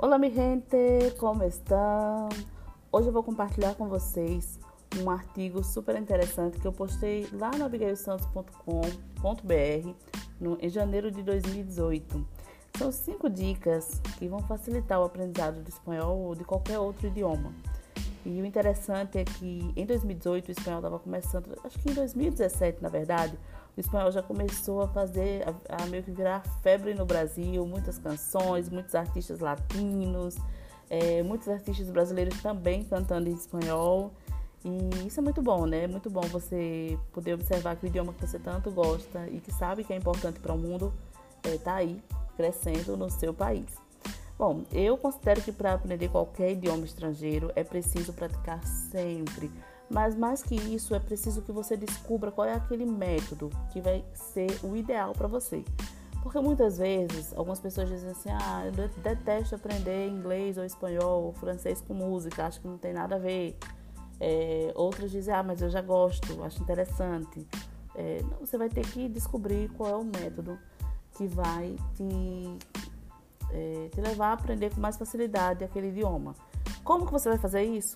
Olá, mi gente, como estão? Hoje eu vou compartilhar com vocês um artigo super interessante que eu postei lá no abigailsantos.com.br em janeiro de 2018. São cinco dicas que vão facilitar o aprendizado do espanhol ou de qualquer outro idioma. E o interessante é que em 2018 o espanhol estava começando, acho que em 2017, na verdade, o espanhol já começou a fazer, a, a, meio que virar febre no Brasil, muitas canções, muitos artistas latinos, é, muitos artistas brasileiros também cantando em espanhol. E isso é muito bom, né? É muito bom você poder observar que o idioma que você tanto gosta e que sabe que é importante para o mundo está é, aí, crescendo no seu país. Bom, eu considero que para aprender qualquer idioma estrangeiro é preciso praticar sempre. Mas mais que isso, é preciso que você descubra qual é aquele método que vai ser o ideal para você. Porque muitas vezes algumas pessoas dizem assim: ah, eu detesto aprender inglês ou espanhol ou francês com música, acho que não tem nada a ver. É, outras dizem: ah, mas eu já gosto, acho interessante. É, não, você vai ter que descobrir qual é o método que vai te é, te levar a aprender com mais facilidade aquele idioma. Como que você vai fazer isso?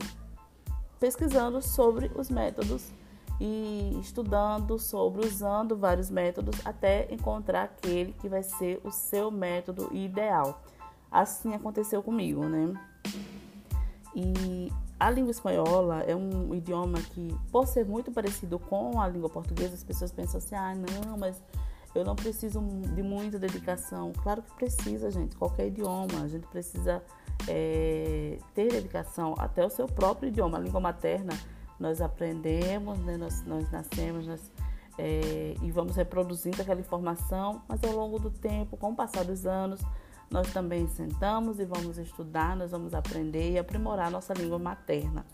Pesquisando sobre os métodos e estudando sobre, usando vários métodos até encontrar aquele que vai ser o seu método ideal. Assim aconteceu comigo, né? E a língua espanhola é um idioma que, por ser muito parecido com a língua portuguesa, as pessoas pensam assim: ah, não, mas eu não preciso de muita dedicação. Claro que precisa, gente. Qualquer idioma, a gente precisa é, ter dedicação até o seu próprio idioma, a língua materna. Nós aprendemos, né? nós, nós nascemos nós, é, e vamos reproduzindo aquela informação, mas ao longo do tempo, com o passar dos anos, nós também sentamos e vamos estudar, nós vamos aprender e aprimorar nossa língua materna.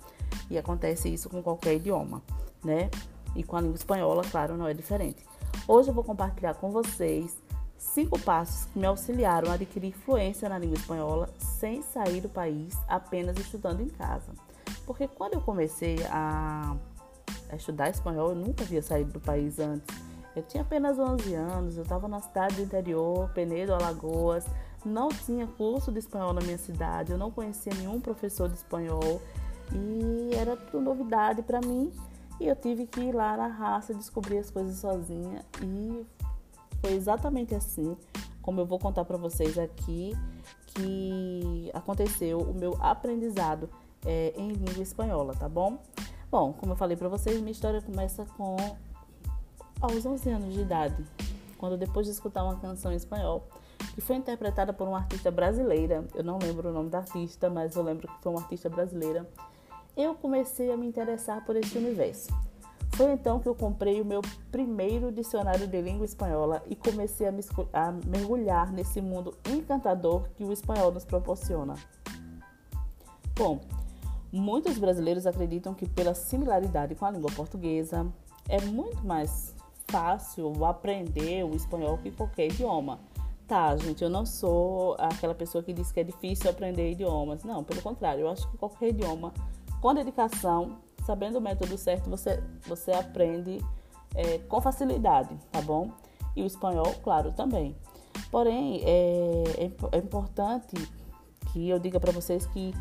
E acontece isso com qualquer idioma, né? E com a língua espanhola, claro, não é diferente. Hoje eu vou compartilhar com vocês cinco passos que me auxiliaram a adquirir fluência na língua espanhola sem sair do país, apenas estudando em casa. Porque quando eu comecei a, estudar espanhol, eu nunca havia saído do país antes. Eu tinha apenas 11 anos, eu estava na cidade do interior, Penedo, Alagoas, não tinha curso de espanhol na minha cidade, eu não conhecia nenhum professor de espanhol e era tudo novidade para mim. E eu tive que ir lá na raça descobrir as coisas sozinha. E foi exatamente assim, como eu vou contar para vocês aqui, que aconteceu o meu aprendizado é, em língua espanhola, tá bom? Bom, como eu falei para vocês, minha história começa com aos 11 anos de idade, quando depois de escutar uma canção em espanhol que foi interpretada por uma artista brasileira, eu não lembro o nome da artista, mas eu lembro que foi uma artista brasileira eu comecei a me interessar por esse universo. Foi então que eu comprei o meu primeiro dicionário de língua espanhola e comecei a, me, a mergulhar nesse mundo encantador que o espanhol nos proporciona. Bom, muitos brasileiros acreditam que, pela similaridade com a língua portuguesa, é muito mais fácil aprender o espanhol que qualquer idioma. Tá, gente, eu não sou aquela pessoa que diz que é difícil aprender idiomas. Não, pelo contrário, eu acho que qualquer idioma com dedicação, sabendo o método certo, você, você aprende é, com facilidade, tá bom? E o espanhol, claro, também. Porém, é, é, é importante que eu diga para vocês que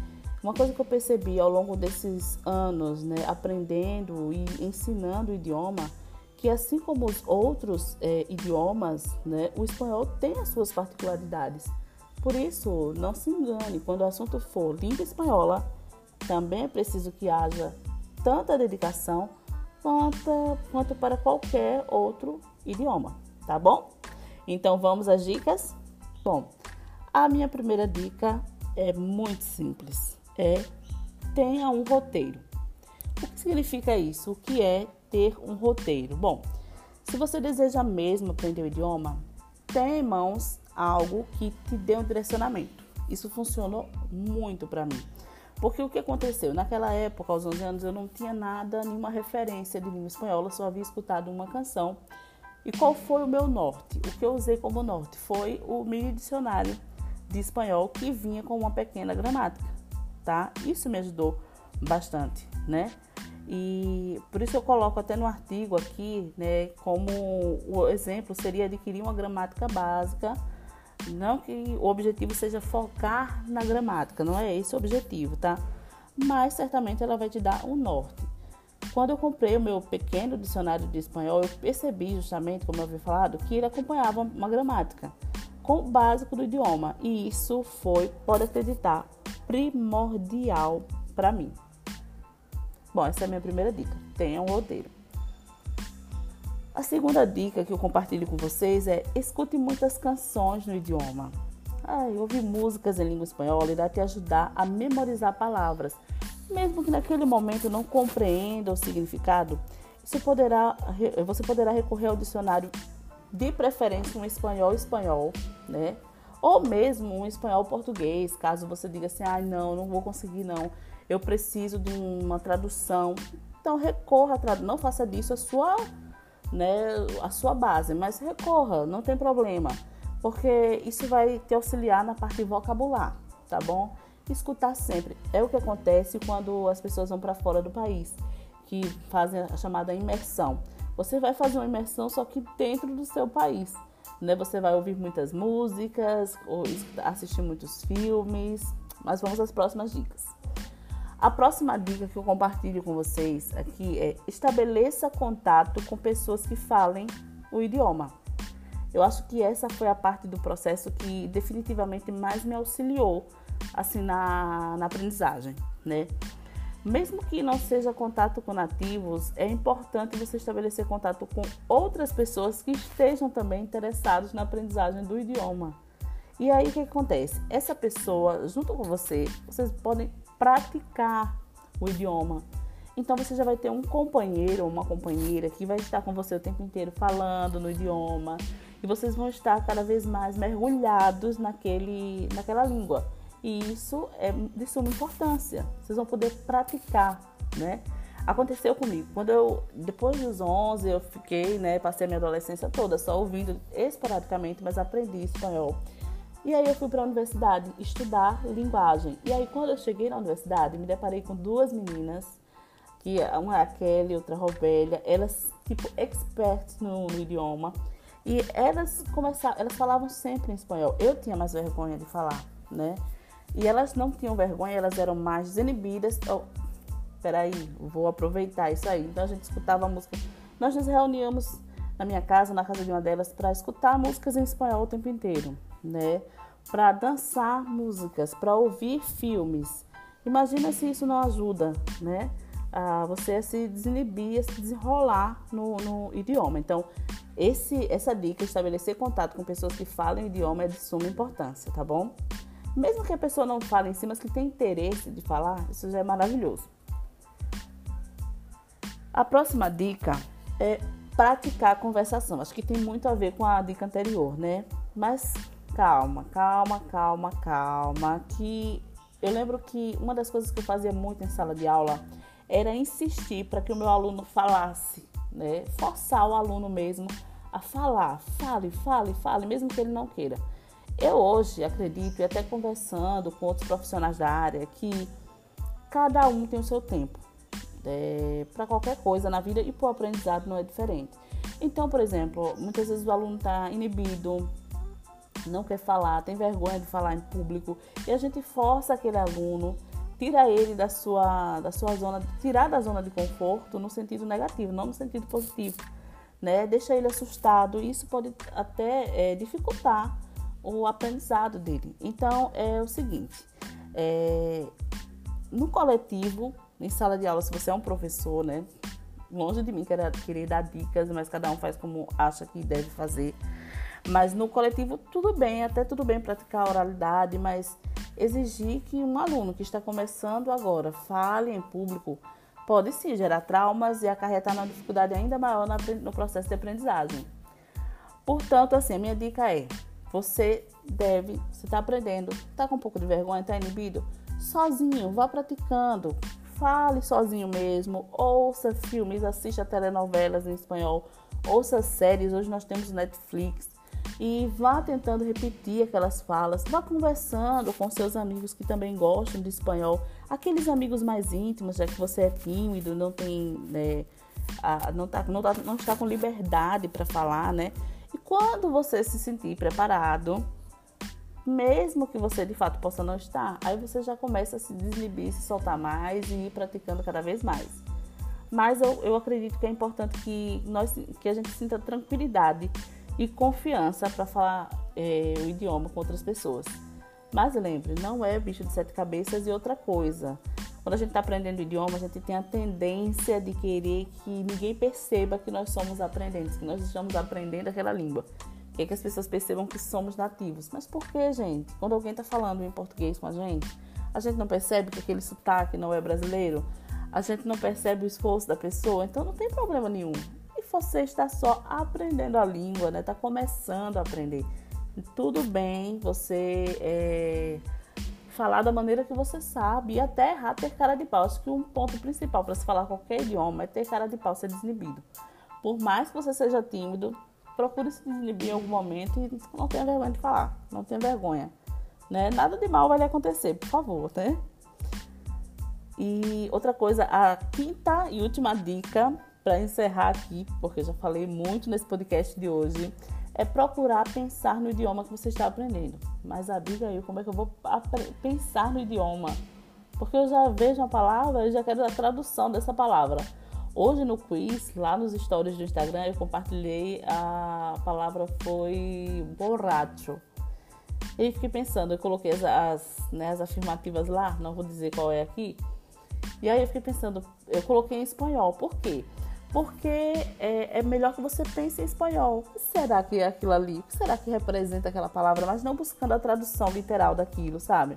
uma coisa que eu percebi ao longo desses anos, né, aprendendo e ensinando o idioma, que assim como os outros é, idiomas, né, o espanhol tem as suas particularidades. Por isso, não se engane, quando o assunto for língua espanhola, também é preciso que haja tanta dedicação quanto, quanto para qualquer outro idioma, tá bom? Então vamos às dicas? Bom, a minha primeira dica é muito simples. É tenha um roteiro. O que significa isso? O que é ter um roteiro? Bom, se você deseja mesmo aprender o idioma, tenha em mãos algo que te dê um direcionamento. Isso funcionou muito para mim. Porque o que aconteceu? Naquela época, aos 11 anos, eu não tinha nada, nenhuma referência de língua espanhola, só havia escutado uma canção. E qual foi o meu norte? O que eu usei como norte foi o mini dicionário de espanhol que vinha com uma pequena gramática, tá? Isso me ajudou bastante, né? E por isso eu coloco até no artigo aqui, né, como o exemplo seria adquirir uma gramática básica Não que o objetivo seja focar na gramática, não é esse o objetivo, tá? Mas certamente ela vai te dar um norte. Quando eu comprei o meu pequeno dicionário de espanhol, eu percebi justamente, como eu havia falado, que ele acompanhava uma gramática com o básico do idioma. E isso foi, pode acreditar, primordial para mim. Bom, essa é a minha primeira dica. Tenha um roteiro. A segunda dica que eu compartilho com vocês é escute muitas canções no idioma. Ai, ouvir músicas em língua espanhola irá te ajudar a memorizar palavras. Mesmo que naquele momento não compreenda o significado, você poderá, você poderá recorrer ao dicionário de preferência um espanhol espanhol, né? Ou mesmo um espanhol português, caso você diga assim, ah, não, não vou conseguir não, eu preciso de uma tradução. Então recorra, não faça disso a sua né, a sua base, mas recorra, não tem problema, porque isso vai te auxiliar na parte vocabular, tá bom? Escutar sempre. É o que acontece quando as pessoas vão para fora do país, que fazem a chamada imersão. Você vai fazer uma imersão só que dentro do seu país, né? Você vai ouvir muitas músicas, ou assistir muitos filmes, mas vamos às próximas dicas. A próxima dica que eu compartilho com vocês aqui é estabeleça contato com pessoas que falem o idioma. Eu acho que essa foi a parte do processo que definitivamente mais me auxiliou assim na, na aprendizagem, né? Mesmo que não seja contato com nativos, é importante você estabelecer contato com outras pessoas que estejam também interessadas na aprendizagem do idioma. E aí o que acontece? Essa pessoa, junto com você, vocês podem praticar o idioma. Então você já vai ter um companheiro ou uma companheira que vai estar com você o tempo inteiro falando no idioma e vocês vão estar cada vez mais mergulhados naquele, naquela língua. E isso é de suma importância. Vocês vão poder praticar, né? Aconteceu comigo. Quando eu, depois dos 11, eu fiquei, né, passei a minha adolescência toda só ouvindo esporadicamente, mas aprendi espanhol. E aí eu fui para a universidade estudar linguagem. E aí quando eu cheguei na universidade, me deparei com duas meninas, que uma é a Kelly, outra a Robélia, elas tipo experts no, no idioma. E elas começaram, elas falavam sempre em espanhol. Eu tinha mais vergonha de falar, né? E elas não tinham vergonha, elas eram mais desinibidas. Oh, peraí, vou aproveitar isso aí. Então a gente escutava a música. Nós nos reuníamos na minha casa, na casa de uma delas, para escutar músicas em espanhol o tempo inteiro né? Para dançar músicas, para ouvir filmes. Imagina se isso não ajuda, né? A você se desinibir, a se desenrolar no, no idioma. Então, esse, essa dica, estabelecer contato com pessoas que falam idioma é de suma importância, tá bom? Mesmo que a pessoa não fale em si, mas que tem interesse de falar, isso já é maravilhoso. A próxima dica é praticar a conversação. Acho que tem muito a ver com a dica anterior, né? Mas calma, calma, calma, calma. Que eu lembro que uma das coisas que eu fazia muito em sala de aula era insistir para que o meu aluno falasse, né? Forçar o aluno mesmo a falar. Fale, fale, fale, mesmo que ele não queira. Eu hoje acredito, e até conversando com outros profissionais da área, que cada um tem o seu tempo. É, para qualquer coisa na vida e para o aprendizado não é diferente. Então, por exemplo, muitas vezes o aluno está inibido, não quer falar, tem vergonha de falar em público, e a gente força aquele aluno, tira ele da sua, da sua zona, tirar da zona de conforto no sentido negativo, não no sentido positivo, né? Deixa ele assustado, isso pode até é, dificultar o aprendizado dele. Então é o seguinte, é, no coletivo, em sala de aula, se você é um professor, né? Longe de mim querer, querer dar dicas, mas cada um faz como acha que deve fazer. Mas no coletivo, tudo bem, até tudo bem praticar a oralidade, mas exigir que um aluno que está começando agora fale em público pode sim gerar traumas e acarretar uma dificuldade ainda maior no processo de aprendizagem. Portanto, assim, a minha dica é: você deve, você está aprendendo, está com um pouco de vergonha, está inibido, sozinho, vá praticando, fale sozinho mesmo, ouça filmes, assista telenovelas em espanhol, ouça séries. Hoje nós temos Netflix, e vá tentando repetir aquelas falas, vá conversando com seus amigos que também gostam de espanhol, aqueles amigos mais íntimos, já que você é tímido, não tem, né, a, não, tá, não, tá, não está com liberdade para falar, né? E quando você se sentir preparado, mesmo que você de fato possa não estar, aí você já começa a se desinibir, se soltar mais e ir praticando cada vez mais. Mas eu, eu acredito que é importante que, nós, que a gente sinta tranquilidade e confiança para falar é, o idioma com outras pessoas. Mas lembre, não é bicho de sete cabeças e outra coisa. Quando a gente está aprendendo idioma, a gente tem a tendência de querer que ninguém perceba que nós somos aprendentes, que nós estamos aprendendo aquela língua. Quer que as pessoas percebam que somos nativos. Mas por que, gente? Quando alguém está falando em português com a gente, a gente não percebe que aquele sotaque não é brasileiro? A gente não percebe o esforço da pessoa? Então não tem problema nenhum. E você está só aprendendo a língua, né? Está começando a aprender. Tudo bem você é, falar da maneira que você sabe e até errar ter cara de pau. Acho que um ponto principal para se falar qualquer idioma é ter cara de pau, ser desinibido. Por mais que você seja tímido, procure se desinibir em algum momento e não tenha vergonha de falar, não tenha vergonha. Né? Nada de mal vai lhe acontecer, por favor, né? E outra coisa, a quinta e última dica para encerrar aqui, porque eu já falei muito nesse podcast de hoje, é procurar pensar no idioma que você está aprendendo. Mas, Abigail, como é que eu vou pensar no idioma? Porque eu já vejo uma palavra e já quero a tradução dessa palavra. Hoje no quiz, lá nos stories do Instagram, eu compartilhei a palavra foi borracho. E fiquei pensando, eu coloquei as, as, né, as afirmativas lá, não vou dizer qual é aqui. E aí eu fiquei pensando, eu coloquei em espanhol. Por quê? porque é, é, melhor que você pense em espanhol. O que será que é aquilo ali? O que será que representa aquela palavra? Mas não buscando a tradução literal daquilo, sabe?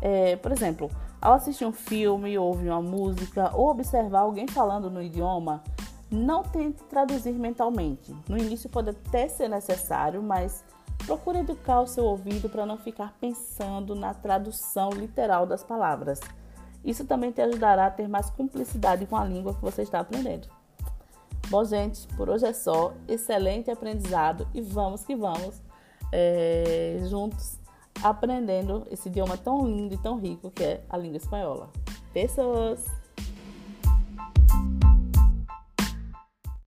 É, por exemplo, ao assistir um filme, ouvir uma música ou observar alguém falando no idioma, não tente traduzir mentalmente. No início pode até ser necessário, mas procure educar o seu ouvido para não ficar pensando na tradução literal das palavras. Isso também te ajudará a ter mais cumplicidade com a língua que você está aprendendo. Bom, gente, por hoje é só. Excelente aprendizado e vamos que vamos é, juntos aprendendo esse idioma tão lindo e tão rico que é a língua espanhola. Pessoas!